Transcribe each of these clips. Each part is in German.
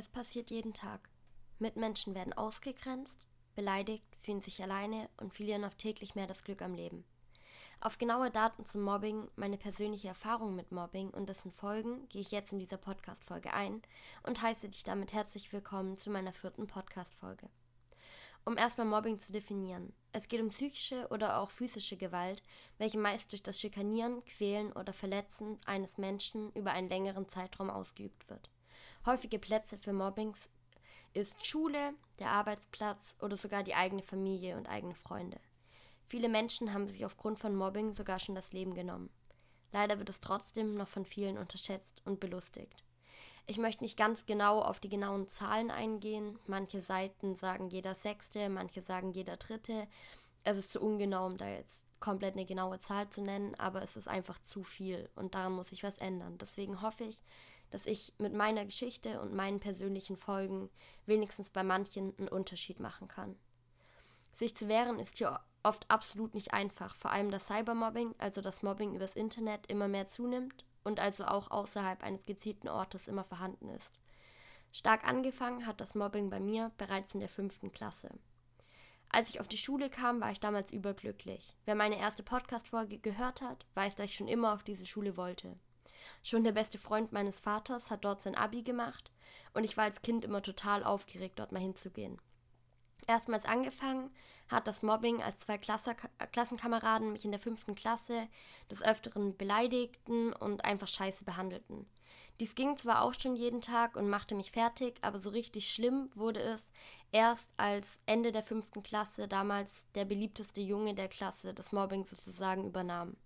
Es passiert jeden Tag. Mitmenschen werden ausgegrenzt, beleidigt, fühlen sich alleine und verlieren oft täglich mehr das Glück am Leben. Auf genaue Daten zum Mobbing, meine persönliche Erfahrung mit Mobbing und dessen Folgen gehe ich jetzt in dieser Podcast-Folge ein und heiße dich damit herzlich willkommen zu meiner vierten Podcast-Folge. Um erstmal Mobbing zu definieren. Es geht um psychische oder auch physische Gewalt, welche meist durch das Schikanieren, Quälen oder Verletzen eines Menschen über einen längeren Zeitraum ausgeübt wird. Häufige Plätze für Mobbings ist Schule, der Arbeitsplatz oder sogar die eigene Familie und eigene Freunde. Viele Menschen haben sich aufgrund von Mobbing sogar schon das Leben genommen. Leider wird es trotzdem noch von vielen unterschätzt und belustigt. Ich möchte nicht ganz genau auf die genauen Zahlen eingehen. Manche Seiten sagen jeder Sechste, manche sagen jeder Dritte. Es ist zu ungenau, um da jetzt komplett eine genaue Zahl zu nennen, aber es ist einfach zu viel und daran muss sich was ändern. Deswegen hoffe ich, dass ich mit meiner Geschichte und meinen persönlichen Folgen wenigstens bei manchen einen Unterschied machen kann. Sich zu wehren ist hier oft absolut nicht einfach, vor allem das Cybermobbing, also das Mobbing übers Internet, immer mehr zunimmt und also auch außerhalb eines gezielten Ortes immer vorhanden ist. Stark angefangen hat das Mobbing bei mir bereits in der fünften Klasse. Als ich auf die Schule kam, war ich damals überglücklich. Wer meine erste Podcast-Folge gehört hat, weiß, dass ich schon immer auf diese Schule wollte. Schon der beste Freund meines Vaters hat dort sein Abi gemacht und ich war als Kind immer total aufgeregt, dort mal hinzugehen. Erstmals angefangen hat das Mobbing, als zwei Klasse Klassenkameraden mich in der fünften Klasse des Öfteren beleidigten und einfach scheiße behandelten. Dies ging zwar auch schon jeden Tag und machte mich fertig, aber so richtig schlimm wurde es erst als Ende der fünften Klasse damals der beliebteste Junge der Klasse das Mobbing sozusagen übernahm.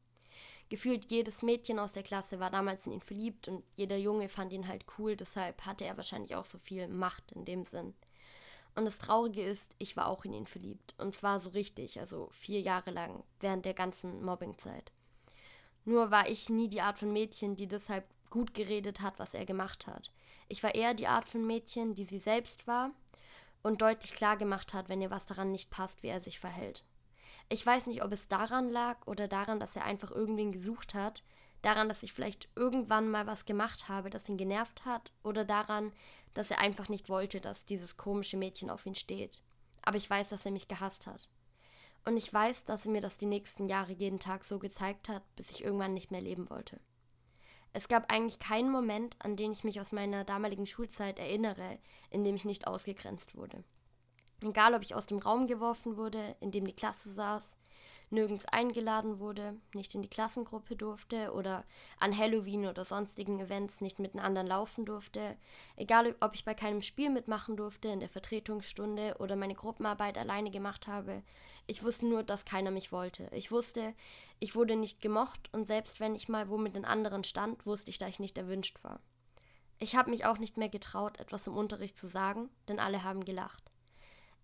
Gefühlt jedes Mädchen aus der Klasse war damals in ihn verliebt und jeder Junge fand ihn halt cool, deshalb hatte er wahrscheinlich auch so viel Macht in dem Sinn. Und das Traurige ist, ich war auch in ihn verliebt. Und zwar so richtig, also vier Jahre lang, während der ganzen Mobbingzeit. Nur war ich nie die Art von Mädchen, die deshalb gut geredet hat, was er gemacht hat. Ich war eher die Art von Mädchen, die sie selbst war und deutlich klar gemacht hat, wenn ihr was daran nicht passt, wie er sich verhält. Ich weiß nicht, ob es daran lag oder daran, dass er einfach irgendwen gesucht hat, daran, dass ich vielleicht irgendwann mal was gemacht habe, das ihn genervt hat, oder daran, dass er einfach nicht wollte, dass dieses komische Mädchen auf ihn steht. Aber ich weiß, dass er mich gehasst hat. Und ich weiß, dass er mir das die nächsten Jahre jeden Tag so gezeigt hat, bis ich irgendwann nicht mehr leben wollte. Es gab eigentlich keinen Moment, an den ich mich aus meiner damaligen Schulzeit erinnere, in dem ich nicht ausgegrenzt wurde. Egal, ob ich aus dem Raum geworfen wurde, in dem die Klasse saß, nirgends eingeladen wurde, nicht in die Klassengruppe durfte oder an Halloween oder sonstigen Events nicht mit den anderen laufen durfte, egal ob ich bei keinem Spiel mitmachen durfte, in der Vertretungsstunde oder meine Gruppenarbeit alleine gemacht habe, ich wusste nur, dass keiner mich wollte. Ich wusste, ich wurde nicht gemocht und selbst wenn ich mal wo mit den anderen stand, wusste ich, dass ich nicht erwünscht war. Ich habe mich auch nicht mehr getraut, etwas im Unterricht zu sagen, denn alle haben gelacht.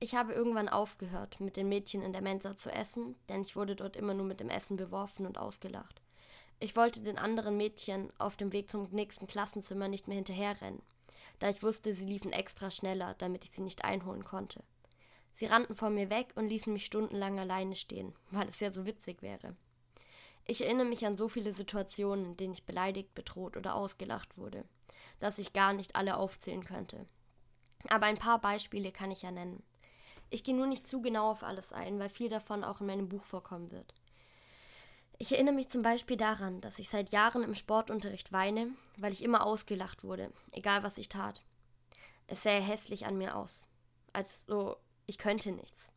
Ich habe irgendwann aufgehört, mit den Mädchen in der Mensa zu essen, denn ich wurde dort immer nur mit dem Essen beworfen und ausgelacht. Ich wollte den anderen Mädchen auf dem Weg zum nächsten Klassenzimmer nicht mehr hinterherrennen, da ich wusste, sie liefen extra schneller, damit ich sie nicht einholen konnte. Sie rannten vor mir weg und ließen mich stundenlang alleine stehen, weil es ja so witzig wäre. Ich erinnere mich an so viele Situationen, in denen ich beleidigt, bedroht oder ausgelacht wurde, dass ich gar nicht alle aufzählen könnte. Aber ein paar Beispiele kann ich ja nennen. Ich gehe nur nicht zu genau auf alles ein, weil viel davon auch in meinem Buch vorkommen wird. Ich erinnere mich zum Beispiel daran, dass ich seit Jahren im Sportunterricht weine, weil ich immer ausgelacht wurde, egal was ich tat. Es sähe hässlich an mir aus. Als so, ich könnte nichts.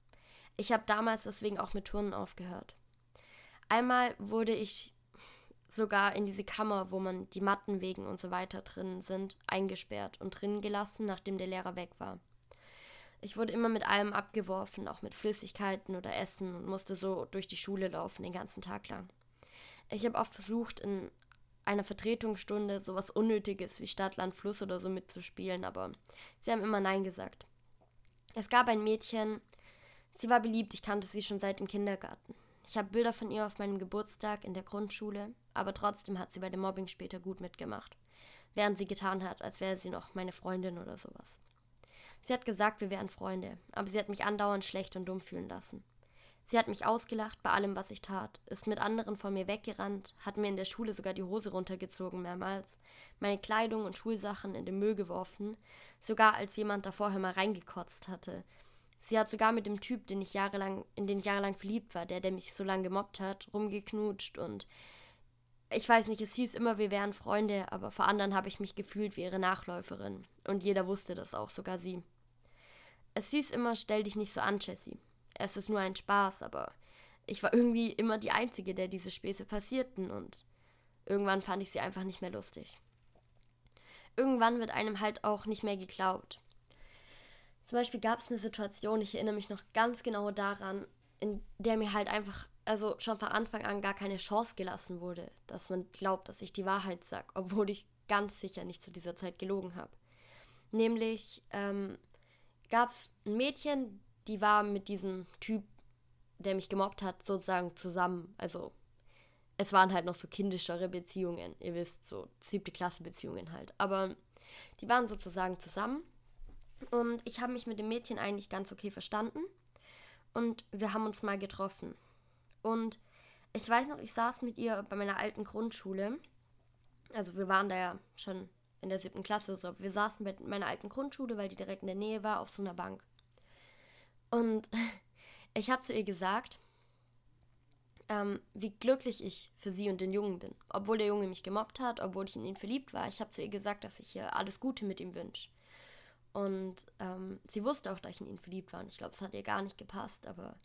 Ich habe damals deswegen auch mit Turnen aufgehört. Einmal wurde ich sogar in diese Kammer, wo man die Matten wegen und so weiter drin sind, eingesperrt und drinnen gelassen, nachdem der Lehrer weg war. Ich wurde immer mit allem abgeworfen, auch mit Flüssigkeiten oder Essen und musste so durch die Schule laufen den ganzen Tag lang. Ich habe oft versucht, in einer Vertretungsstunde sowas Unnötiges wie Stadt, Land, Fluss oder so mitzuspielen, aber sie haben immer Nein gesagt. Es gab ein Mädchen, sie war beliebt, ich kannte sie schon seit dem Kindergarten. Ich habe Bilder von ihr auf meinem Geburtstag in der Grundschule, aber trotzdem hat sie bei dem Mobbing später gut mitgemacht, während sie getan hat, als wäre sie noch meine Freundin oder sowas. Sie hat gesagt, wir wären Freunde, aber sie hat mich andauernd schlecht und dumm fühlen lassen. Sie hat mich ausgelacht bei allem, was ich tat, ist mit anderen vor mir weggerannt, hat mir in der Schule sogar die Hose runtergezogen mehrmals, meine Kleidung und Schulsachen in den Müll geworfen, sogar als jemand da vorher mal reingekotzt hatte. Sie hat sogar mit dem Typ, den ich jahrelang, in den ich jahrelang verliebt war, der, der mich so lange gemobbt hat, rumgeknutscht und ich weiß nicht, es hieß immer, wir wären Freunde, aber vor anderen habe ich mich gefühlt wie ihre Nachläuferin. Und jeder wusste das auch, sogar sie. Es hieß immer, stell dich nicht so an, Jessie. Es ist nur ein Spaß, aber ich war irgendwie immer die Einzige, der diese Späße passierten und irgendwann fand ich sie einfach nicht mehr lustig. Irgendwann wird einem halt auch nicht mehr geglaubt. Zum Beispiel gab es eine Situation, ich erinnere mich noch ganz genau daran, in der mir halt einfach, also schon von Anfang an gar keine Chance gelassen wurde, dass man glaubt, dass ich die Wahrheit sage, obwohl ich ganz sicher nicht zu dieser Zeit gelogen habe. Nämlich ähm, gab es ein Mädchen, die war mit diesem Typ, der mich gemobbt hat, sozusagen zusammen. Also es waren halt noch so kindischere Beziehungen, ihr wisst, so siebte Klasse Beziehungen halt. Aber die waren sozusagen zusammen und ich habe mich mit dem Mädchen eigentlich ganz okay verstanden und wir haben uns mal getroffen. Und ich weiß noch, ich saß mit ihr bei meiner alten Grundschule. Also wir waren da ja schon in der siebten Klasse. So. Wir saßen bei meiner alten Grundschule, weil die direkt in der Nähe war, auf so einer Bank. Und ich habe zu ihr gesagt, ähm, wie glücklich ich für sie und den Jungen bin. Obwohl der Junge mich gemobbt hat, obwohl ich in ihn verliebt war. Ich habe zu ihr gesagt, dass ich ihr alles Gute mit ihm wünsche. Und ähm, sie wusste auch, dass ich in ihn verliebt war. Und ich glaube, es hat ihr gar nicht gepasst. Aber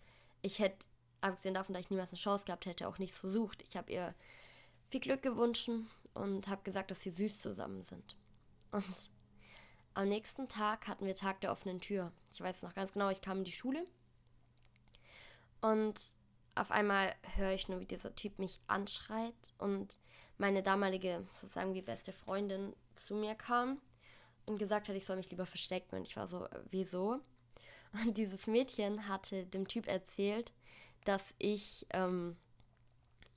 ich hätte, abgesehen davon, dass ich niemals eine Chance gehabt hätte, auch nichts versucht. Ich habe ihr viel Glück gewünscht und habe gesagt, dass sie süß zusammen sind. Und am nächsten Tag hatten wir Tag der offenen Tür. Ich weiß noch ganz genau, ich kam in die Schule und auf einmal höre ich nur, wie dieser Typ mich anschreit und meine damalige, sozusagen wie beste Freundin zu mir kam und gesagt hat, ich soll mich lieber verstecken. Und ich war so, äh, wieso? Und dieses Mädchen hatte dem Typ erzählt, dass ich ähm,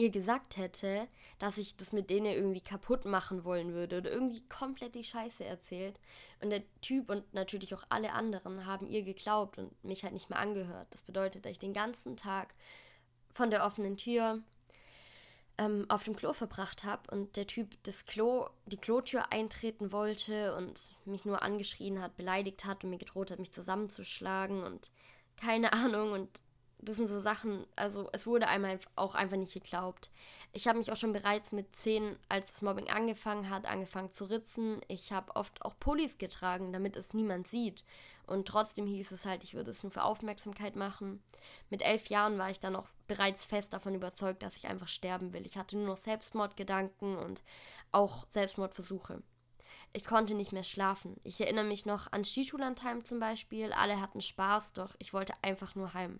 ihr gesagt hätte, dass ich das mit denen irgendwie kaputt machen wollen würde oder irgendwie komplett die Scheiße erzählt. Und der Typ und natürlich auch alle anderen haben ihr geglaubt und mich halt nicht mehr angehört. Das bedeutet, dass ich den ganzen Tag von der offenen Tür ähm, auf dem Klo verbracht habe und der Typ das Klo, die Klotür eintreten wollte und mich nur angeschrien hat, beleidigt hat und mir gedroht hat, mich zusammenzuschlagen und keine Ahnung und das sind so Sachen, also es wurde einmal auch einfach nicht geglaubt. Ich habe mich auch schon bereits mit zehn, als das Mobbing angefangen hat, angefangen zu ritzen. Ich habe oft auch Pullis getragen, damit es niemand sieht. Und trotzdem hieß es halt, ich würde es nur für Aufmerksamkeit machen. Mit elf Jahren war ich dann auch bereits fest davon überzeugt, dass ich einfach sterben will. Ich hatte nur noch Selbstmordgedanken und auch Selbstmordversuche. Ich konnte nicht mehr schlafen. Ich erinnere mich noch an Skischullandheim zum Beispiel. Alle hatten Spaß, doch ich wollte einfach nur heim.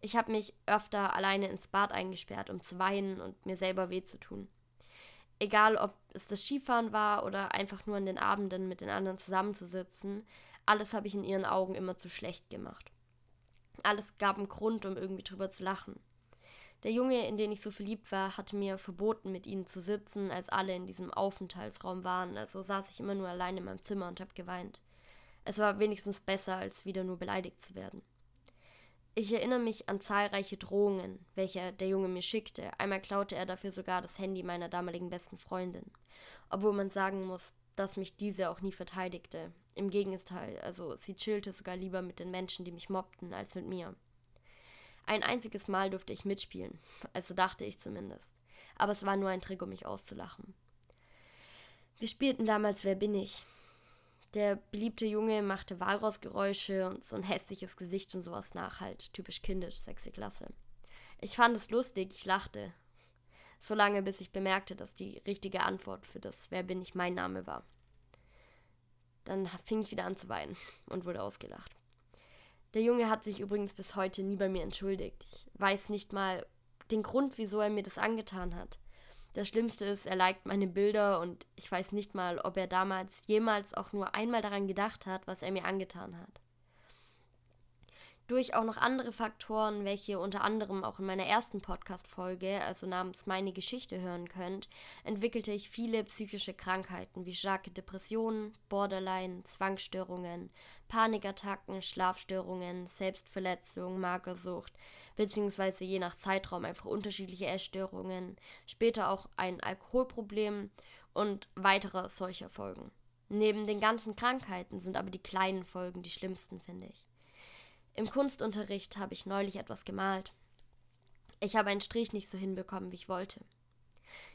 Ich habe mich öfter alleine ins Bad eingesperrt, um zu weinen und mir selber weh zu tun. Egal, ob es das Skifahren war oder einfach nur an den Abenden mit den anderen zusammenzusitzen, alles habe ich in ihren Augen immer zu schlecht gemacht. Alles gab einen Grund, um irgendwie drüber zu lachen. Der Junge, in den ich so verliebt war, hatte mir verboten, mit ihnen zu sitzen, als alle in diesem Aufenthaltsraum waren, also saß ich immer nur allein in meinem Zimmer und habe geweint. Es war wenigstens besser, als wieder nur beleidigt zu werden. Ich erinnere mich an zahlreiche Drohungen, welche der Junge mir schickte. Einmal klaute er dafür sogar das Handy meiner damaligen besten Freundin. Obwohl man sagen muss, dass mich diese auch nie verteidigte. Im Gegenteil, also sie chillte sogar lieber mit den Menschen, die mich mobbten, als mit mir. Ein einziges Mal durfte ich mitspielen, also dachte ich zumindest. Aber es war nur ein Trick, um mich auszulachen. Wir spielten damals Wer bin ich? Der beliebte Junge machte Walrossgeräusche und so ein hässliches Gesicht und sowas nach, halt typisch kindisch, sexy Klasse. Ich fand es lustig, ich lachte. So lange, bis ich bemerkte, dass die richtige Antwort für das Wer bin ich mein Name war. Dann fing ich wieder an zu weinen und wurde ausgelacht. Der Junge hat sich übrigens bis heute nie bei mir entschuldigt. Ich weiß nicht mal den Grund, wieso er mir das angetan hat. Das Schlimmste ist, er liked meine Bilder und ich weiß nicht mal, ob er damals jemals auch nur einmal daran gedacht hat, was er mir angetan hat. durch auch noch andere Faktoren, welche unter anderem auch in meiner ersten Podcast-Folge, also namens Meine Geschichte, hören könnt, entwickelte ich viele psychische Krankheiten wie starke Depressionen, Borderline, Zwangsstörungen, Panikattacken, Schlafstörungen, Selbstverletzung, Magersucht, beziehungsweise je nach Zeitraum einfach unterschiedliche Essstörungen, später auch ein Alkoholproblem und weitere solcher Folgen. Neben den ganzen Krankheiten sind aber die kleinen Folgen die schlimmsten, finde ich. Im Kunstunterricht habe ich neulich etwas gemalt. Ich habe einen Strich nicht so hinbekommen, wie ich wollte.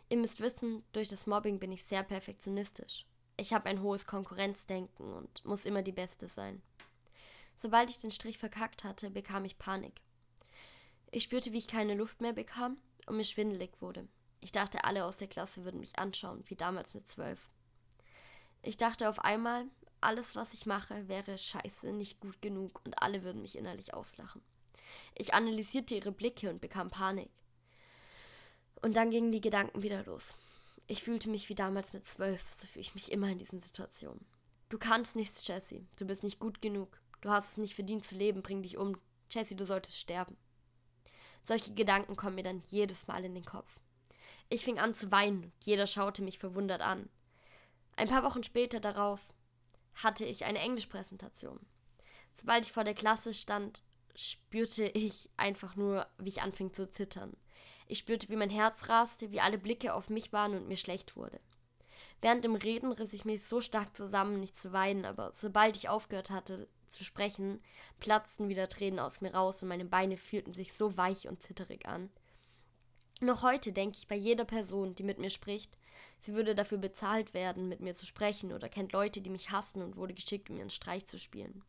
Ihr müsst wissen, durch das Mobbing bin ich sehr perfektionistisch. Ich habe ein hohes Konkurrenzdenken und muss immer die Beste sein. Sobald ich den Strich verkackt hatte, bekam ich Panik. Ich spürte, wie ich keine Luft mehr bekam und mir schwindelig wurde. Ich dachte, alle aus der Klasse würden mich anschauen, wie damals mit zwölf. Ich dachte auf einmal, alles, was ich mache, wäre scheiße, nicht gut genug und alle würden mich innerlich auslachen. Ich analysierte ihre Blicke und bekam Panik. Und dann gingen die Gedanken wieder los. Ich fühlte mich wie damals mit zwölf, so fühle ich mich immer in diesen Situationen. Du kannst nichts, Jessie. Du bist nicht gut genug. Du hast es nicht verdient zu leben, bring dich um. Jessie, du solltest sterben. Solche Gedanken kommen mir dann jedes Mal in den Kopf. Ich fing an zu weinen und jeder schaute mich verwundert an. Ein paar Wochen später darauf hatte ich eine Englischpräsentation. Sobald ich vor der Klasse stand, spürte ich einfach nur, wie ich anfing zu zittern. Ich spürte, wie mein Herz raste, wie alle Blicke auf mich waren und mir schlecht wurde. Während dem Reden riss ich mich so stark zusammen, nicht zu weinen, aber sobald ich aufgehört hatte zu sprechen, platzten wieder Tränen aus mir raus und meine Beine fühlten sich so weich und zitterig an. Noch heute denke ich bei jeder Person, die mit mir spricht, sie würde dafür bezahlt werden, mit mir zu sprechen oder kennt Leute, die mich hassen und wurde geschickt, um ihren Streich zu spielen.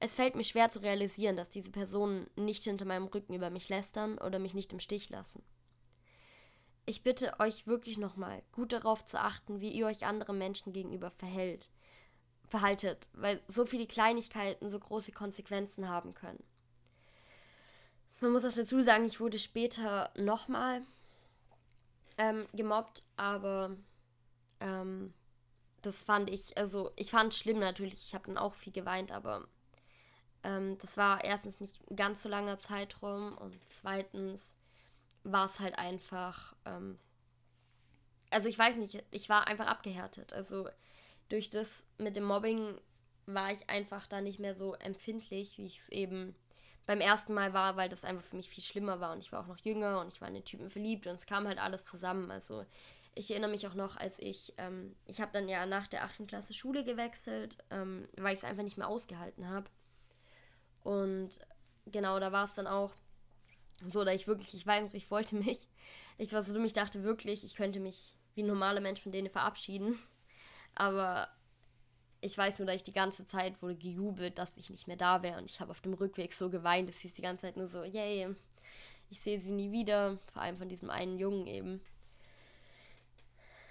Es fällt mir schwer zu realisieren, dass diese Personen nicht hinter meinem Rücken über mich lästern oder mich nicht im Stich lassen. Ich bitte euch wirklich nochmal, gut darauf zu achten, wie ihr euch anderen Menschen gegenüber verhält, verhaltet, weil so viele Kleinigkeiten so große Konsequenzen haben können. Man muss auch dazu sagen, ich wurde später nochmal ähm, gemobbt, aber ähm, das fand ich, also ich fand es schlimm natürlich. Ich habe dann auch viel geweint, aber ähm, das war erstens nicht ein ganz so langer Zeitraum und zweitens war es halt einfach, ähm, also ich weiß nicht, ich war einfach abgehärtet. Also durch das mit dem Mobbing war ich einfach da nicht mehr so empfindlich, wie ich es eben beim ersten Mal war, weil das einfach für mich viel schlimmer war und ich war auch noch jünger und ich war in den Typen verliebt und es kam halt alles zusammen. Also ich erinnere mich auch noch, als ich, ähm, ich habe dann ja nach der 8. Klasse Schule gewechselt, ähm, weil ich es einfach nicht mehr ausgehalten habe. Und genau, da war es dann auch so, da ich wirklich, ich weiß, ich wollte mich, ich war so dumm, ich dachte wirklich, ich könnte mich wie ein normaler Mensch von denen verabschieden. Aber ich weiß nur, dass ich die ganze Zeit wurde gejubelt, dass ich nicht mehr da wäre. Und ich habe auf dem Rückweg so geweint, dass hieß die ganze Zeit nur so, yay, ich sehe sie nie wieder. Vor allem von diesem einen Jungen eben.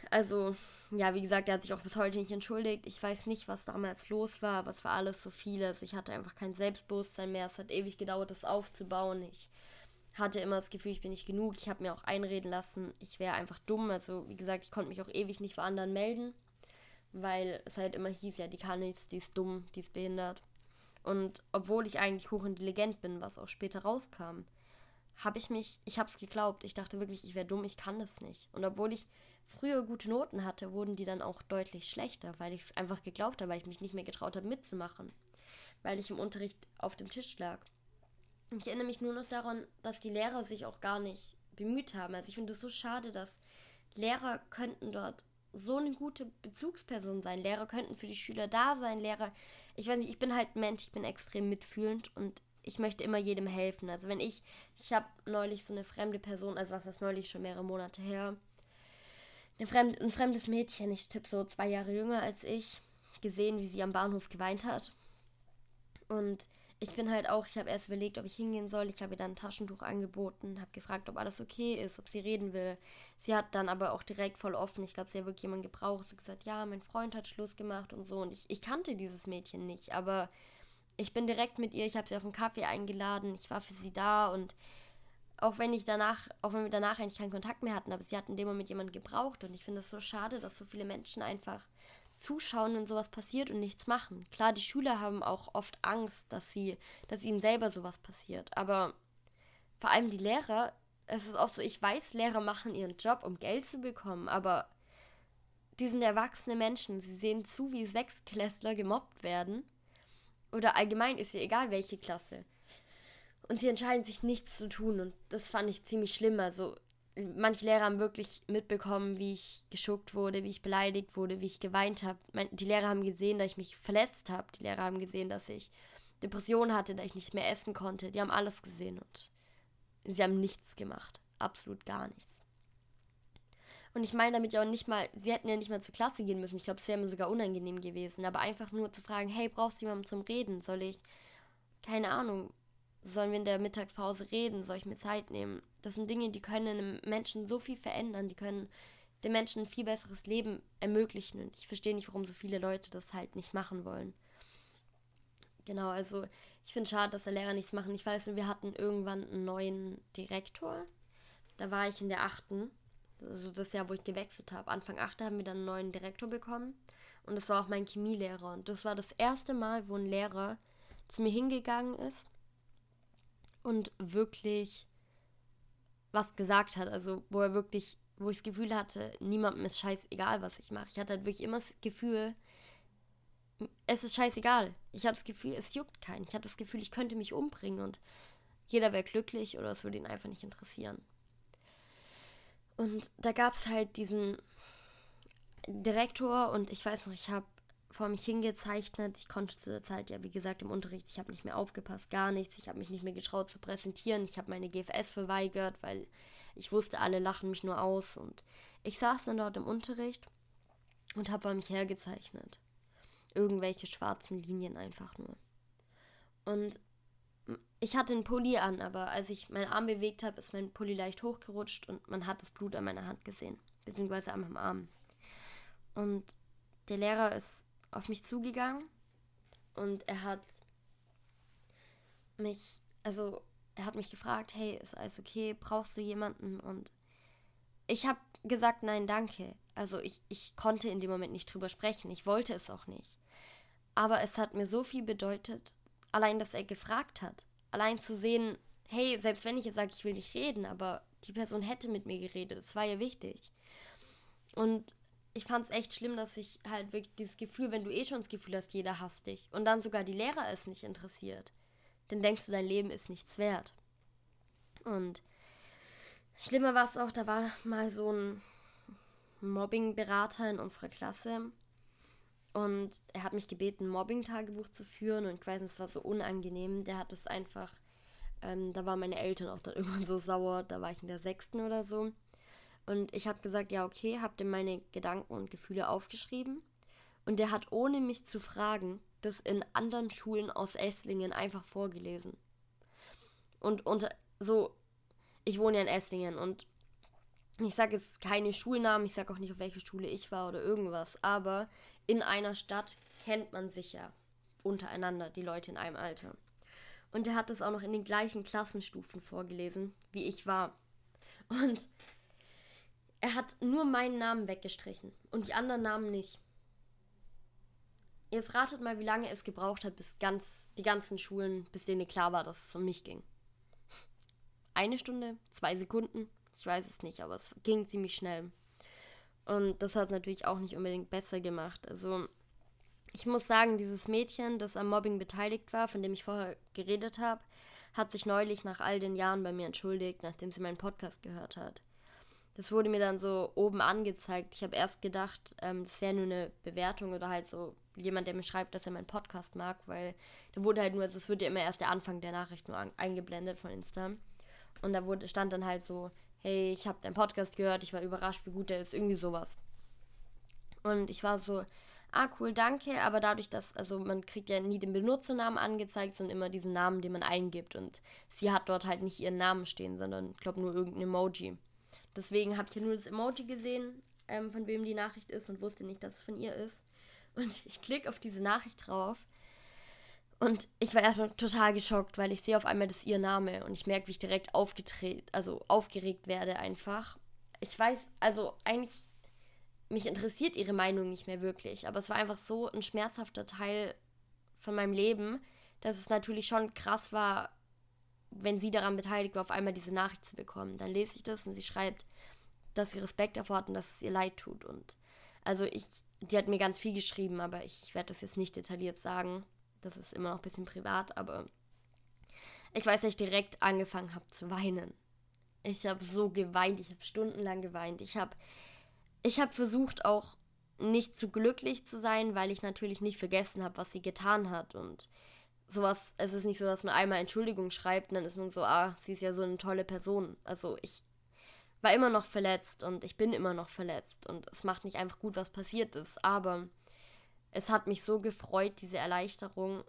Also, ja, wie gesagt, er hat sich auch bis heute nicht entschuldigt. Ich weiß nicht, was damals los war, aber es war alles so viel. Also ich hatte einfach kein Selbstbewusstsein mehr. Es hat ewig gedauert, das aufzubauen. Ich hatte immer das Gefühl, ich bin nicht genug. Ich habe mir auch einreden lassen, ich wäre einfach dumm. Also, wie gesagt, ich konnte mich auch ewig nicht vor anderen melden weil es halt immer hieß, ja, die kann nichts, die ist dumm, die ist behindert. Und obwohl ich eigentlich hochintelligent bin, was auch später rauskam, habe ich mich, ich habe es geglaubt. Ich dachte wirklich, ich wäre dumm, ich kann das nicht. Und obwohl ich früher gute Noten hatte, wurden die dann auch deutlich schlechter, weil ich es einfach geglaubt habe, weil ich mich nicht mehr getraut habe mitzumachen, weil ich im Unterricht auf dem Tisch lag. Ich erinnere mich nur noch daran, dass die Lehrer sich auch gar nicht bemüht haben. Also ich finde es so schade, dass Lehrer könnten dort so eine gute Bezugsperson sein. Lehrer könnten für die Schüler da sein. Lehrer, ich weiß nicht, ich bin halt Mensch, ich bin extrem mitfühlend und ich möchte immer jedem helfen. Also wenn ich, ich habe neulich so eine fremde Person, also was ist neulich schon mehrere Monate her, eine fremd, ein fremdes Mädchen, ich tippe so zwei Jahre jünger als ich, gesehen, wie sie am Bahnhof geweint hat. Und ich bin halt auch, ich habe erst überlegt, ob ich hingehen soll. Ich habe ihr dann ein Taschentuch angeboten, habe gefragt, ob alles okay ist, ob sie reden will. Sie hat dann aber auch direkt voll offen, ich glaube, sie hat wirklich jemanden gebraucht, so gesagt, ja, mein Freund hat Schluss gemacht und so. Und ich, ich kannte dieses Mädchen nicht, aber ich bin direkt mit ihr, ich habe sie auf einen Kaffee eingeladen, ich war für sie da und auch wenn ich danach, auch wenn wir danach eigentlich keinen Kontakt mehr hatten, aber sie hat in dem Moment jemanden gebraucht und ich finde es so schade, dass so viele Menschen einfach zuschauen, wenn sowas passiert und nichts machen. Klar, die Schüler haben auch oft Angst, dass sie, dass ihnen selber sowas passiert. Aber vor allem die Lehrer, es ist auch so, ich weiß, Lehrer machen ihren Job, um Geld zu bekommen, aber die sind erwachsene Menschen. Sie sehen zu, wie Sechsklässler gemobbt werden. Oder allgemein ist ja egal, welche Klasse. Und sie entscheiden sich nichts zu tun. Und das fand ich ziemlich schlimm. Also, manche Lehrer haben wirklich mitbekommen, wie ich geschuckt wurde, wie ich beleidigt wurde, wie ich geweint habe. Die Lehrer haben gesehen, dass ich mich verletzt habe. Die Lehrer haben gesehen, dass ich Depressionen hatte, dass ich nicht mehr essen konnte. Die haben alles gesehen und sie haben nichts gemacht. Absolut gar nichts. Und ich meine damit ja auch nicht mal, sie hätten ja nicht mal zur Klasse gehen müssen. Ich glaube, es wäre mir sogar unangenehm gewesen. Aber einfach nur zu fragen, hey, brauchst du jemanden zum Reden? Soll ich, keine Ahnung, sollen wir in der Mittagspause reden? Soll ich mir Zeit nehmen? Das sind Dinge, die können einem Menschen so viel verändern. Die können dem Menschen ein viel besseres Leben ermöglichen. Und ich verstehe nicht, warum so viele Leute das halt nicht machen wollen. Genau, also ich finde es schade, dass der Lehrer nichts machen. Ich weiß nur, wir hatten irgendwann einen neuen Direktor. Da war ich in der achten, also das Jahr, wo ich gewechselt habe. Anfang 8. haben wir dann einen neuen Direktor bekommen. Und das war auch mein Chemielehrer. Und das war das erste Mal, wo ein Lehrer zu mir hingegangen ist und wirklich was gesagt hat. Also, wo er wirklich, wo ich das Gefühl hatte, niemandem ist scheißegal, was ich mache. Ich hatte halt wirklich immer das Gefühl, es ist scheißegal. Ich habe das Gefühl, es juckt keinen. Ich habe das Gefühl, ich könnte mich umbringen und jeder wäre glücklich oder es würde ihn einfach nicht interessieren. Und da gab es halt diesen Direktor und ich weiß noch, ich habe vor mich hingezeichnet. Ich konnte zu der Zeit ja, wie gesagt, im Unterricht, ich habe nicht mehr aufgepasst, gar nichts. Ich habe mich nicht mehr getraut zu präsentieren. Ich habe meine GFS verweigert, weil ich wusste, alle lachen mich nur aus. Und ich saß dann dort im Unterricht und habe vor mich hergezeichnet. Irgendwelche schwarzen Linien einfach nur. Und ich hatte einen Pulli an, aber als ich meinen Arm bewegt habe, ist mein Pulli leicht hochgerutscht und man hat das Blut an meiner Hand gesehen, beziehungsweise an meinem Arm. Und der Lehrer ist auf mich zugegangen und er hat mich, also er hat mich gefragt, hey, ist alles okay, brauchst du jemanden? Und ich habe gesagt, nein, danke. Also ich, ich konnte in dem Moment nicht drüber sprechen, ich wollte es auch nicht. Aber es hat mir so viel bedeutet, allein, dass er gefragt hat. Allein zu sehen, hey, selbst wenn ich jetzt sage, ich will nicht reden, aber die Person hätte mit mir geredet, das war ja wichtig. Und ich fand es echt schlimm, dass ich halt wirklich dieses Gefühl, wenn du eh schon das Gefühl hast, jeder hasst dich und dann sogar die Lehrer es nicht interessiert, dann denkst du, dein Leben ist nichts wert. Und schlimmer war es auch, da war mal so ein Mobbing-Berater in unserer Klasse und er hat mich gebeten, ein Mobbing-Tagebuch zu führen und ich weiß nicht, es war so unangenehm. Der hat es einfach, ähm, da waren meine Eltern auch dann immer so sauer, da war ich in der sechsten oder so. Und ich habe gesagt, ja, okay, habt ihr meine Gedanken und Gefühle aufgeschrieben? Und der hat, ohne mich zu fragen, das in anderen Schulen aus Esslingen einfach vorgelesen. Und unter so, ich wohne ja in Esslingen und ich sage jetzt keine Schulnamen, ich sage auch nicht, auf welche Schule ich war oder irgendwas, aber in einer Stadt kennt man sich ja untereinander, die Leute in einem Alter. Und er hat es auch noch in den gleichen Klassenstufen vorgelesen, wie ich war. Und er hat nur meinen Namen weggestrichen und die anderen Namen nicht. Jetzt ratet mal, wie lange es gebraucht hat, bis ganz die ganzen Schulen, bis denen klar war, dass es um mich ging. Eine Stunde, zwei Sekunden, ich weiß es nicht, aber es ging ziemlich schnell. Und das hat es natürlich auch nicht unbedingt besser gemacht. Also ich muss sagen, dieses Mädchen, das am Mobbing beteiligt war, von dem ich vorher geredet habe, hat sich neulich nach all den Jahren bei mir entschuldigt, nachdem sie meinen Podcast gehört hat das wurde mir dann so oben angezeigt. Ich habe erst gedacht, ähm, das wäre nur eine Bewertung oder halt so jemand, der mir schreibt, dass er meinen Podcast mag, weil da wurde halt nur, also es wird ja immer erst der Anfang der Nachricht nur an, eingeblendet von Insta. Und da wurde, stand dann halt so, hey, ich habe deinen Podcast gehört, ich war überrascht, wie gut der ist, irgendwie sowas. Und ich war so, ah cool, danke, aber dadurch, dass, also man kriegt ja nie den Benutzernamen angezeigt, sondern immer diesen Namen, den man eingibt. Und sie hat dort halt nicht ihren Namen stehen, sondern, ich glaube, nur irgendein Emoji. Deswegen habe ich ja nur das Emoji gesehen, ähm, von wem die Nachricht ist und wusste nicht, dass es von ihr ist. Und ich klicke auf diese Nachricht drauf. Und ich war erstmal total geschockt, weil ich sehe auf einmal, das ihr Name und ich merke, wie ich direkt aufgedreht, also aufgeregt werde einfach. Ich weiß, also eigentlich, mich interessiert ihre Meinung nicht mehr wirklich. Aber es war einfach so ein schmerzhafter Teil von meinem Leben, dass es natürlich schon krass war, wenn sie daran beteiligt war, auf einmal diese Nachricht zu bekommen. Dann lese ich das und sie schreibt, dass sie Respekt davor hat und dass es ihr leid tut. Und also ich, die hat mir ganz viel geschrieben, aber ich werde das jetzt nicht detailliert sagen. Das ist immer noch ein bisschen privat, aber ich weiß, dass ich direkt angefangen habe zu weinen. Ich habe so geweint, ich habe stundenlang geweint. Ich habe ich habe versucht auch nicht zu glücklich zu sein, weil ich natürlich nicht vergessen habe, was sie getan hat und sowas, es ist nicht so, dass man einmal Entschuldigung schreibt und dann ist man so, ah, sie ist ja so eine tolle Person. Also ich war immer noch verletzt und ich bin immer noch verletzt und es macht nicht einfach gut, was passiert ist, aber es hat mich so gefreut, diese Erleichterung.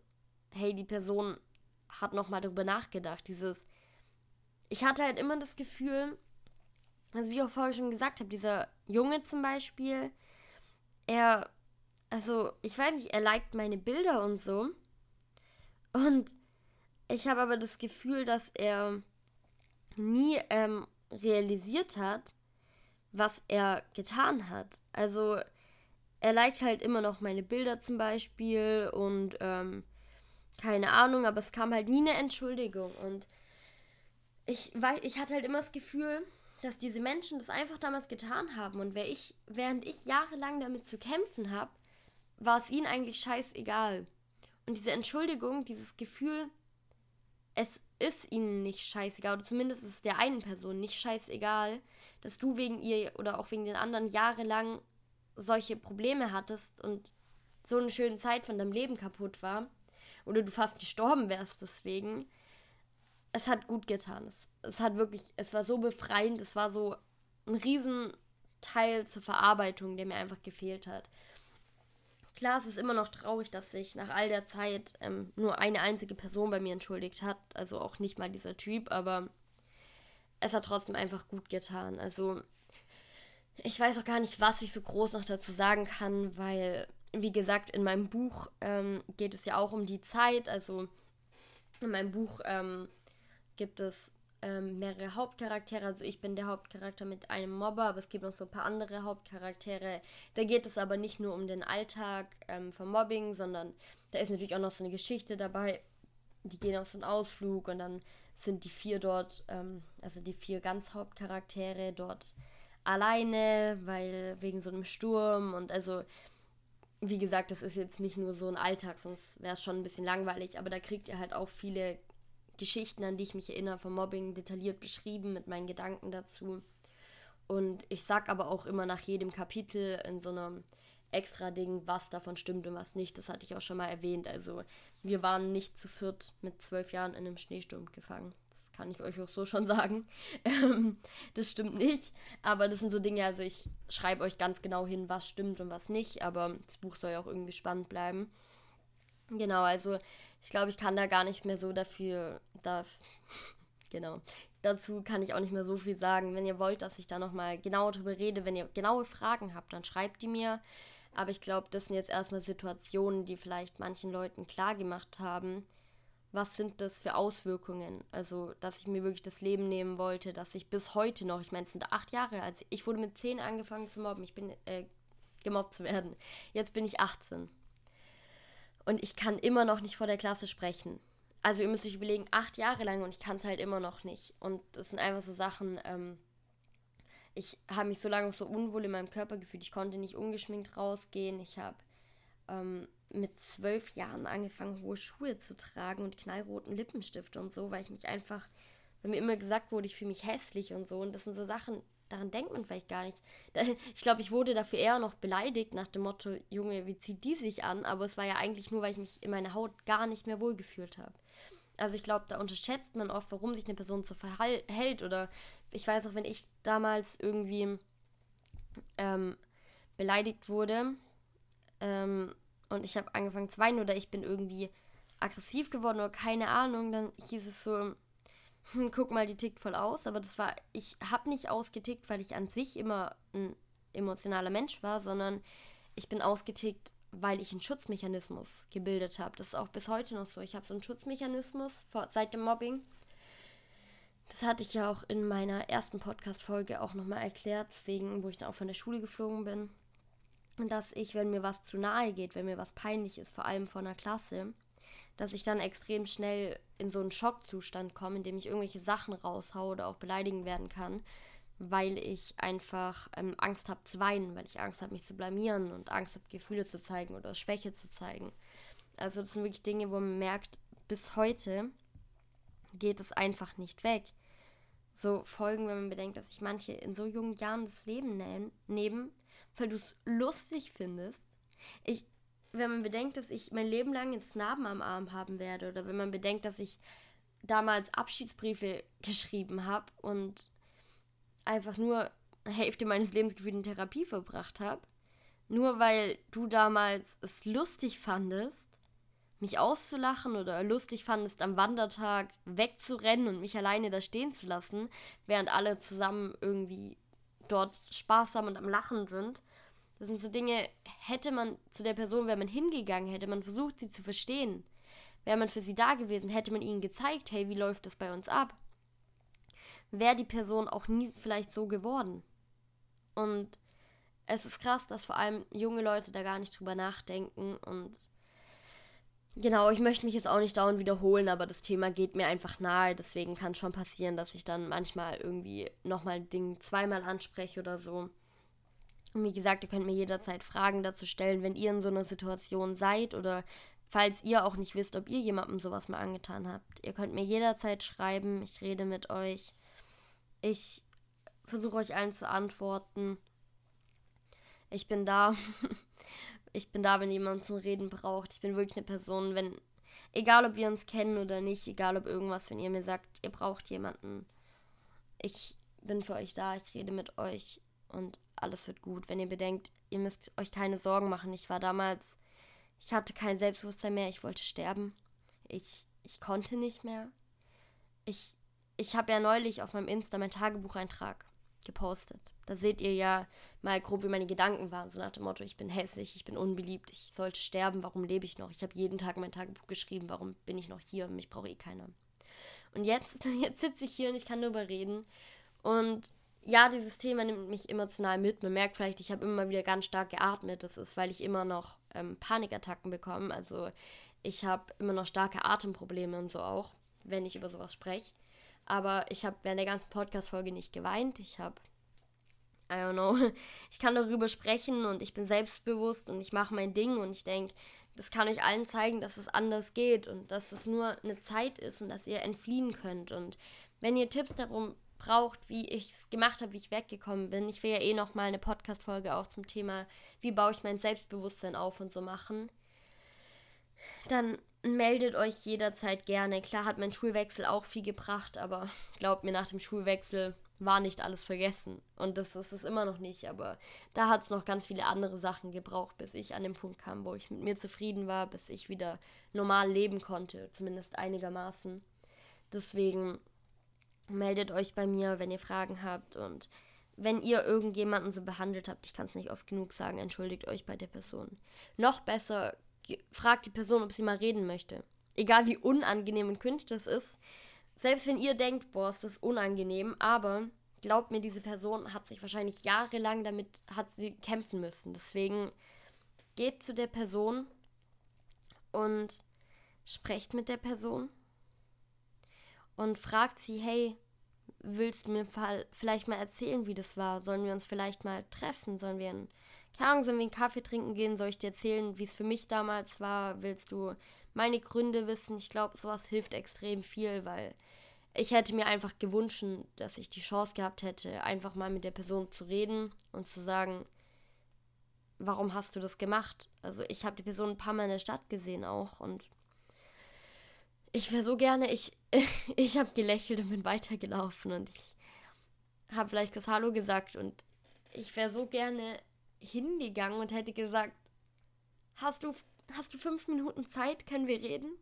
Hey, die Person hat nochmal darüber nachgedacht. Dieses, ich hatte halt immer das Gefühl, also wie ich auch vorher schon gesagt habe, dieser Junge zum Beispiel, er, also ich weiß nicht, er liked meine Bilder und so. Und ich habe aber das Gefühl, dass er nie ähm, realisiert hat, was er getan hat. Also er liked halt immer noch meine Bilder zum Beispiel und ähm, keine Ahnung, aber es kam halt nie eine Entschuldigung. Und ich, weil, ich hatte halt immer das Gefühl, dass diese Menschen das einfach damals getan haben. Und ich, während ich jahrelang damit zu kämpfen habe, war es ihnen eigentlich scheißegal. Und diese Entschuldigung, dieses Gefühl, es ist ihnen nicht scheißegal, oder zumindest ist es der einen Person nicht scheißegal, dass du wegen ihr oder auch wegen den anderen jahrelang solche Probleme hattest und so eine schöne Zeit von deinem Leben kaputt war oder du fast gestorben wärst deswegen. Es hat gut getan. Es, es hat wirklich, es war so befreiend, es war so ein Riesenteil zur Verarbeitung, der mir einfach gefehlt hat. Klar, es ist immer noch traurig, dass sich nach all der Zeit ähm, nur eine einzige Person bei mir entschuldigt hat. Also auch nicht mal dieser Typ, aber es hat trotzdem einfach gut getan. Also ich weiß auch gar nicht, was ich so groß noch dazu sagen kann, weil, wie gesagt, in meinem Buch ähm, geht es ja auch um die Zeit. Also in meinem Buch ähm, gibt es ähm, mehrere Hauptcharaktere. Also ich bin der Hauptcharakter mit einem Mobber, aber es gibt noch so ein paar andere Hauptcharaktere. Da geht es aber nicht nur um den Alltag ähm, vom Mobbing, sondern da ist natürlich auch noch so eine Geschichte dabei. Die gehen auf so einen Ausflug und dann sind die vier dort, ähm, also die vier ganz Hauptcharaktere dort alleine, weil wegen so einem Sturm und also wie gesagt, das ist jetzt nicht nur so ein Alltag, sonst wäre es schon ein bisschen langweilig, aber da kriegt ihr halt auch viele Geschichten, an die ich mich erinnere, vom Mobbing detailliert beschrieben mit meinen Gedanken dazu. Und ich sag aber auch immer nach jedem Kapitel in so einem extra Ding, was davon stimmt und was nicht. Das hatte ich auch schon mal erwähnt. Also wir waren nicht zu viert mit zwölf Jahren in einem Schneesturm gefangen. Das kann ich euch auch so schon sagen. Ähm, das stimmt nicht. Aber das sind so Dinge, also ich schreibe euch ganz genau hin, was stimmt und was nicht. Aber das Buch soll ja auch irgendwie spannend bleiben. Genau, also ich glaube, ich kann da gar nicht mehr so dafür, da, genau, dazu kann ich auch nicht mehr so viel sagen. Wenn ihr wollt, dass ich da nochmal genau drüber rede, wenn ihr genaue Fragen habt, dann schreibt die mir. Aber ich glaube, das sind jetzt erstmal Situationen, die vielleicht manchen Leuten klar gemacht haben. Was sind das für Auswirkungen? Also, dass ich mir wirklich das Leben nehmen wollte, dass ich bis heute noch, ich meine, es sind acht Jahre, also ich wurde mit zehn angefangen zu mobben, ich bin äh, gemobbt zu werden. Jetzt bin ich 18 und ich kann immer noch nicht vor der Klasse sprechen. Also ihr müsst euch überlegen, acht Jahre lang und ich kann es halt immer noch nicht. Und das sind einfach so Sachen, ähm, ich habe mich so lange so unwohl in meinem Körper gefühlt. Ich konnte nicht ungeschminkt rausgehen. Ich habe ähm, mit zwölf Jahren angefangen, hohe Schuhe zu tragen und knallroten Lippenstift und so, weil ich mich einfach, weil mir immer gesagt wurde, ich fühle mich hässlich und so. Und das sind so Sachen, daran denkt man vielleicht gar nicht. Ich glaube, ich wurde dafür eher noch beleidigt nach dem Motto, Junge, wie zieht die sich an? Aber es war ja eigentlich nur, weil ich mich in meiner Haut gar nicht mehr wohlgefühlt habe. Also ich glaube, da unterschätzt man oft, warum sich eine Person so verhält. Oder ich weiß auch, wenn ich damals irgendwie ähm, beleidigt wurde ähm, und ich habe angefangen zu weinen oder ich bin irgendwie aggressiv geworden oder keine Ahnung, dann hieß es so, guck mal, die tickt voll aus, aber das war, ich habe nicht ausgetickt, weil ich an sich immer ein emotionaler Mensch war, sondern ich bin ausgetickt, weil ich einen Schutzmechanismus gebildet habe. Das ist auch bis heute noch so. Ich habe so einen Schutzmechanismus vor, seit dem Mobbing. Das hatte ich ja auch in meiner ersten Podcast-Folge auch nochmal erklärt, wegen, wo ich dann auch von der Schule geflogen bin. dass ich, wenn mir was zu nahe geht, wenn mir was peinlich ist, vor allem vor einer Klasse, dass ich dann extrem schnell in so einen Schockzustand komme, in dem ich irgendwelche Sachen raushaue oder auch beleidigen werden kann, weil ich einfach ähm, Angst habe zu weinen, weil ich Angst habe, mich zu blamieren und Angst habe, Gefühle zu zeigen oder Schwäche zu zeigen. Also das sind wirklich Dinge, wo man merkt, bis heute geht es einfach nicht weg. So Folgen, wenn man bedenkt, dass sich manche in so jungen Jahren das Leben nehmen, weil du es lustig findest. Ich, wenn man bedenkt, dass ich mein Leben lang jetzt Narben am Arm haben werde, oder wenn man bedenkt, dass ich damals Abschiedsbriefe geschrieben habe und einfach nur Hälfte meines Lebens gefühlt in Therapie verbracht habe, nur weil du damals es lustig fandest, mich auszulachen oder lustig fandest, am Wandertag wegzurennen und mich alleine da stehen zu lassen, während alle zusammen irgendwie dort sparsam und am Lachen sind. Das sind so Dinge, hätte man zu der Person, wäre man hingegangen, hätte man versucht, sie zu verstehen, wäre man für sie da gewesen, hätte man ihnen gezeigt, hey, wie läuft das bei uns ab, wäre die Person auch nie vielleicht so geworden. Und es ist krass, dass vor allem junge Leute da gar nicht drüber nachdenken und Genau, ich möchte mich jetzt auch nicht dauernd wiederholen, aber das Thema geht mir einfach nahe. Deswegen kann es schon passieren, dass ich dann manchmal irgendwie nochmal ein Ding zweimal anspreche oder so. Und wie gesagt, ihr könnt mir jederzeit Fragen dazu stellen, wenn ihr in so einer Situation seid oder falls ihr auch nicht wisst, ob ihr jemandem sowas mal angetan habt. Ihr könnt mir jederzeit schreiben, ich rede mit euch. Ich versuche euch allen zu antworten. Ich bin da. ich bin da, wenn jemand zum Reden braucht. Ich bin wirklich eine Person, wenn, egal ob wir uns kennen oder nicht, egal ob irgendwas, wenn ihr mir sagt, ihr braucht jemanden, ich bin für euch da, ich rede mit euch und alles wird gut. Wenn ihr bedenkt, ihr müsst euch keine Sorgen machen. Ich war damals, ich hatte kein Selbstbewusstsein mehr, ich wollte sterben. Ich, ich konnte nicht mehr. Ich, ich habe ja neulich auf meinem Insta meinen Tagebucheintrag gepostet. Da seht ihr ja mal grob, wie meine Gedanken waren. So nach dem Motto, ich bin hässlich, ich bin unbeliebt, ich sollte sterben, warum lebe ich noch? Ich habe jeden Tag mein Tagebuch geschrieben, warum bin ich noch hier? Mich braucht eh keiner. Und jetzt, jetzt sitze ich hier und ich kann darüber reden. Und ja, dieses Thema nimmt mich emotional mit. Man merkt vielleicht, ich habe immer wieder ganz stark geatmet. Das ist, weil ich immer noch ähm, Panikattacken bekomme. Also ich habe immer noch starke Atemprobleme und so auch, wenn ich über sowas spreche. Aber ich habe während der ganzen Podcast-Folge nicht geweint. Ich habe, I don't know, ich kann darüber sprechen und ich bin selbstbewusst und ich mache mein Ding und ich denke, das kann euch allen zeigen, dass es anders geht und dass es nur eine Zeit ist und dass ihr entfliehen könnt. Und wenn ihr Tipps darum braucht, wie ich es gemacht habe, wie ich weggekommen bin, ich will ja eh nochmal eine Podcast-Folge auch zum Thema, wie baue ich mein Selbstbewusstsein auf und so machen, dann meldet euch jederzeit gerne. Klar hat mein Schulwechsel auch viel gebracht, aber glaubt mir, nach dem Schulwechsel war nicht alles vergessen. Und das ist es immer noch nicht. Aber da hat es noch ganz viele andere Sachen gebraucht, bis ich an den Punkt kam, wo ich mit mir zufrieden war, bis ich wieder normal leben konnte, zumindest einigermaßen. Deswegen meldet euch bei mir, wenn ihr Fragen habt und wenn ihr irgendjemanden so behandelt habt, ich kann es nicht oft genug sagen, entschuldigt euch bei der Person. Noch besser fragt die Person, ob sie mal reden möchte. Egal wie unangenehm und cringe das ist. Selbst wenn ihr denkt, boah, ist das unangenehm, aber glaubt mir, diese Person hat sich wahrscheinlich jahrelang damit hat sie kämpfen müssen. Deswegen geht zu der Person und sprecht mit der Person und fragt sie, hey, willst du mir vielleicht mal erzählen, wie das war? Sollen wir uns vielleicht mal treffen? Sollen wir einen keine Ahnung, sollen wir einen Kaffee trinken gehen? Soll ich dir erzählen, wie es für mich damals war? Willst du meine Gründe wissen? Ich glaube, sowas hilft extrem viel, weil ich hätte mir einfach gewünscht, dass ich die Chance gehabt hätte, einfach mal mit der Person zu reden und zu sagen, warum hast du das gemacht? Also ich habe die Person ein paar Mal in der Stadt gesehen auch und ich wäre so gerne, ich, ich habe gelächelt und bin weitergelaufen und ich habe vielleicht kurz Hallo gesagt und ich wäre so gerne hingegangen und hätte gesagt, hast du, hast du fünf Minuten Zeit, können wir reden?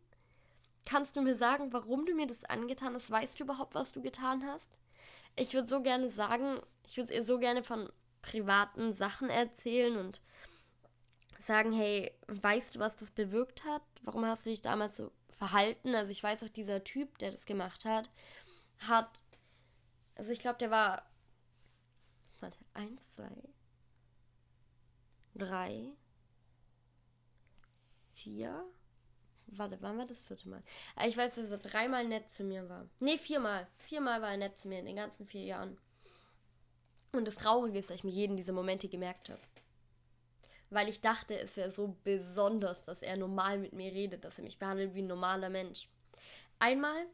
Kannst du mir sagen, warum du mir das angetan hast? Weißt du überhaupt, was du getan hast? Ich würde so gerne sagen, ich würde ihr so gerne von privaten Sachen erzählen und sagen, hey, weißt du, was das bewirkt hat? Warum hast du dich damals so verhalten? Also ich weiß auch, dieser Typ, der das gemacht hat, hat, also ich glaube, der war, warte, eins, zwei, drei, vier. Warte, wann war das vierte Mal? Ah, ich weiß, dass er dreimal nett zu mir war. Nee, viermal. Viermal war er nett zu mir in den ganzen vier Jahren. Und das Traurige ist, dass ich mir jeden dieser Momente gemerkt habe. Weil ich dachte, es wäre so besonders, dass er normal mit mir redet, dass er mich behandelt wie ein normaler Mensch. Einmal,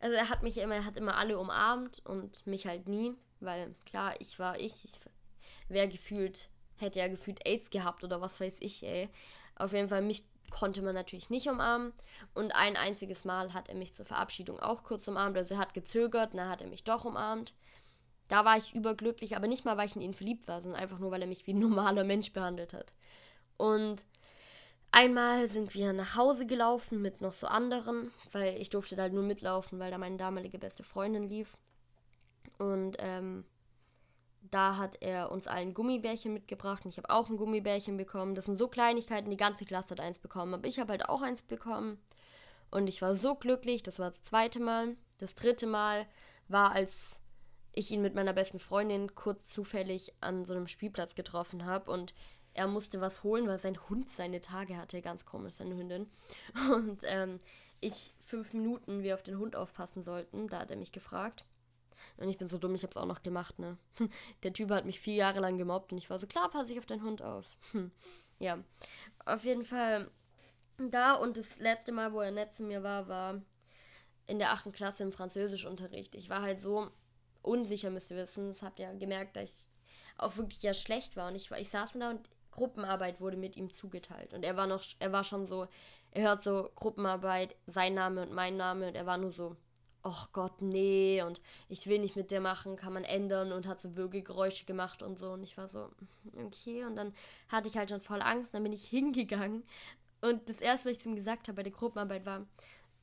also er hat mich immer, er hat immer alle umarmt und mich halt nie, weil klar, ich war ich, ich wäre gefühlt, hätte ja gefühlt AIDS gehabt oder was weiß ich, ey. Auf jeden Fall, mich konnte man natürlich nicht umarmen. Und ein einziges Mal hat er mich zur Verabschiedung auch kurz umarmt. Also er hat gezögert, dann hat er mich doch umarmt. Da war ich überglücklich, aber nicht mal, weil ich in ihn verliebt war, sondern einfach nur, weil er mich wie ein normaler Mensch behandelt hat. Und einmal sind wir nach Hause gelaufen mit noch so anderen, weil ich durfte da halt nur mitlaufen, weil da meine damalige beste Freundin lief. Und ähm, da hat er uns allen Gummibärchen mitgebracht und ich habe auch ein Gummibärchen bekommen. Das sind so Kleinigkeiten, die ganze Klasse hat eins bekommen, aber ich habe halt auch eins bekommen. Und ich war so glücklich, das war das zweite Mal. Das dritte Mal war, als ich ihn mit meiner besten Freundin kurz zufällig an so einem Spielplatz getroffen habe und er musste was holen, weil sein Hund seine Tage hatte, ganz komisch, seine Hündin. Und ähm, ich fünf Minuten, wir auf den Hund aufpassen sollten, da hat er mich gefragt. Und ich bin so dumm, ich hab's auch noch gemacht, ne? Der Typ hat mich vier Jahre lang gemobbt und ich war so, klar, passe ich auf deinen Hund auf. ja. Auf jeden Fall da und das letzte Mal, wo er nett zu mir war, war in der achten Klasse im Französischunterricht. Ich war halt so unsicher, müsst ihr wissen. Das habt ihr gemerkt, dass ich auch wirklich ja schlecht war. Und ich, ich saß da und Gruppenarbeit wurde mit ihm zugeteilt. Und er war noch, er war schon so, er hört so Gruppenarbeit, sein Name und mein Name und er war nur so, ach Gott, nee, und ich will nicht mit dir machen, kann man ändern und hat so Würgegeräusche gemacht und so. Und ich war so, okay. Und dann hatte ich halt schon voll Angst, dann bin ich hingegangen. Und das erste, was ich zu ihm gesagt habe bei der Gruppenarbeit war,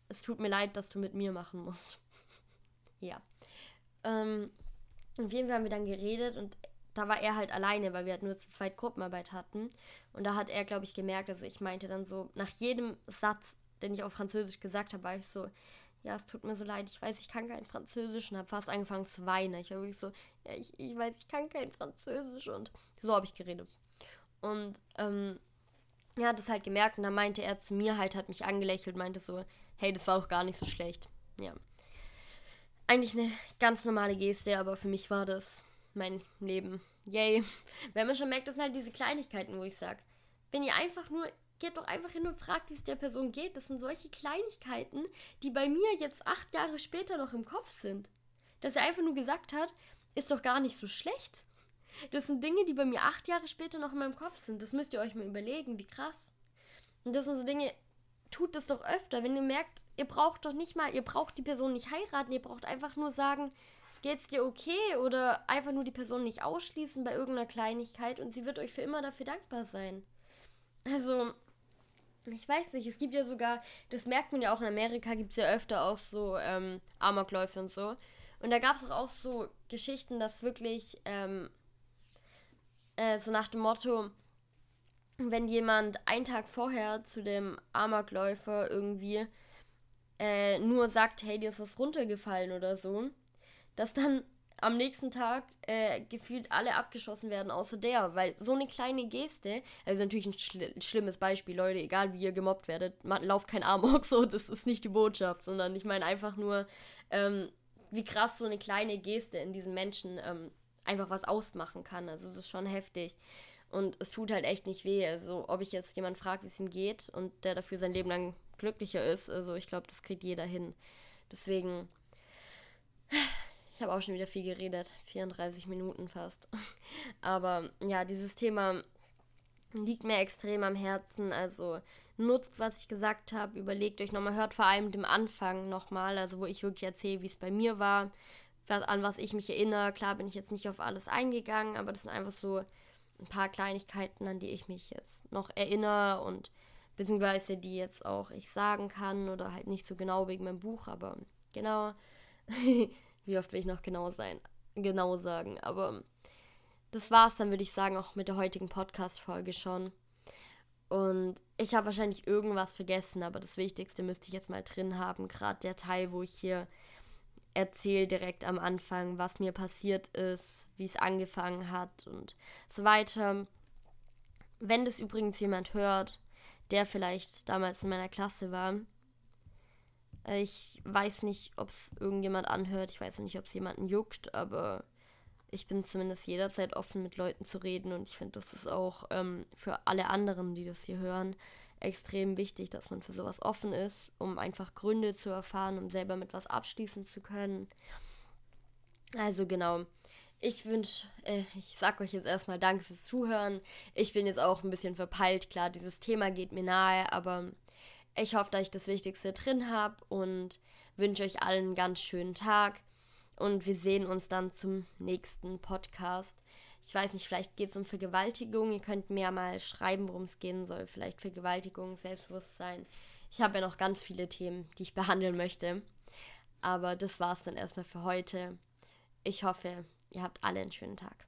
es tut mir leid, dass du mit mir machen musst. ja. Ähm, auf jeden Fall haben wir dann geredet und da war er halt alleine, weil wir halt nur zu zweit Gruppenarbeit hatten. Und da hat er, glaube ich, gemerkt, also ich meinte dann so, nach jedem Satz, den ich auf Französisch gesagt habe, war ich so, ja, es tut mir so leid, ich weiß, ich kann kein Französisch und habe fast angefangen zu weinen. Ich war wirklich so, ja, ich, ich weiß, ich kann kein Französisch und so habe ich geredet. Und ähm, er hat es halt gemerkt und dann meinte er zu mir halt, hat mich angelächelt, meinte so, hey, das war doch gar nicht so schlecht. Ja. Eigentlich eine ganz normale Geste, aber für mich war das mein Leben. Yay. Wenn man schon merkt, das sind halt diese Kleinigkeiten, wo ich sage, wenn ihr einfach nur geht doch einfach hin und fragt, wie es der Person geht. Das sind solche Kleinigkeiten, die bei mir jetzt acht Jahre später noch im Kopf sind. Dass er einfach nur gesagt hat, ist doch gar nicht so schlecht. Das sind Dinge, die bei mir acht Jahre später noch in meinem Kopf sind. Das müsst ihr euch mal überlegen, wie krass. Und das sind so Dinge, tut das doch öfter. Wenn ihr merkt, ihr braucht doch nicht mal, ihr braucht die Person nicht heiraten, ihr braucht einfach nur sagen, geht's dir okay? Oder einfach nur die Person nicht ausschließen bei irgendeiner Kleinigkeit und sie wird euch für immer dafür dankbar sein. Also, ich weiß nicht, es gibt ja sogar, das merkt man ja auch in Amerika, gibt es ja öfter auch so ähm, Amokläufe und so. Und da gab es auch so Geschichten, dass wirklich ähm, äh, so nach dem Motto, wenn jemand einen Tag vorher zu dem Amokläufer irgendwie äh, nur sagt, hey, dir ist was runtergefallen oder so, dass dann am nächsten Tag äh, gefühlt alle abgeschossen werden, außer der. Weil so eine kleine Geste, also natürlich ein schl schlimmes Beispiel, Leute, egal wie ihr gemobbt werdet, lauft kein Amok so, das ist nicht die Botschaft, sondern ich meine einfach nur, ähm, wie krass so eine kleine Geste in diesen Menschen ähm, einfach was ausmachen kann. Also das ist schon heftig. Und es tut halt echt nicht weh. Also, ob ich jetzt jemand frage, wie es ihm geht und der dafür sein Leben lang glücklicher ist, also ich glaube, das kriegt jeder hin. Deswegen ich habe auch schon wieder viel geredet, 34 Minuten fast. Aber ja, dieses Thema liegt mir extrem am Herzen. Also nutzt, was ich gesagt habe, überlegt euch nochmal, hört vor allem dem Anfang nochmal, also wo ich wirklich erzähle, wie es bei mir war, an was ich mich erinnere. Klar bin ich jetzt nicht auf alles eingegangen, aber das sind einfach so ein paar Kleinigkeiten, an die ich mich jetzt noch erinnere und beziehungsweise die jetzt auch ich sagen kann oder halt nicht so genau wegen meinem Buch, aber genau. Wie oft will ich noch genau sein? Genau sagen. Aber das war's dann, würde ich sagen, auch mit der heutigen Podcast-Folge schon. Und ich habe wahrscheinlich irgendwas vergessen, aber das Wichtigste müsste ich jetzt mal drin haben. Gerade der Teil, wo ich hier erzähle direkt am Anfang, was mir passiert ist, wie es angefangen hat und so weiter. Wenn das übrigens jemand hört, der vielleicht damals in meiner Klasse war, ich weiß nicht, ob es irgendjemand anhört, ich weiß nicht, ob es jemanden juckt, aber ich bin zumindest jederzeit offen, mit Leuten zu reden und ich finde, das ist auch ähm, für alle anderen, die das hier hören, extrem wichtig, dass man für sowas offen ist, um einfach Gründe zu erfahren, um selber mit was abschließen zu können. Also genau, ich wünsche, äh, ich sag euch jetzt erstmal Danke fürs Zuhören. Ich bin jetzt auch ein bisschen verpeilt, klar, dieses Thema geht mir nahe, aber ich hoffe, dass ich das Wichtigste drin habe und wünsche euch allen einen ganz schönen Tag. Und wir sehen uns dann zum nächsten Podcast. Ich weiß nicht, vielleicht geht es um Vergewaltigung. Ihr könnt mir mal schreiben, worum es gehen soll. Vielleicht Vergewaltigung, Selbstbewusstsein. Ich habe ja noch ganz viele Themen, die ich behandeln möchte. Aber das war es dann erstmal für heute. Ich hoffe, Ihr habt alle einen schönen Tag.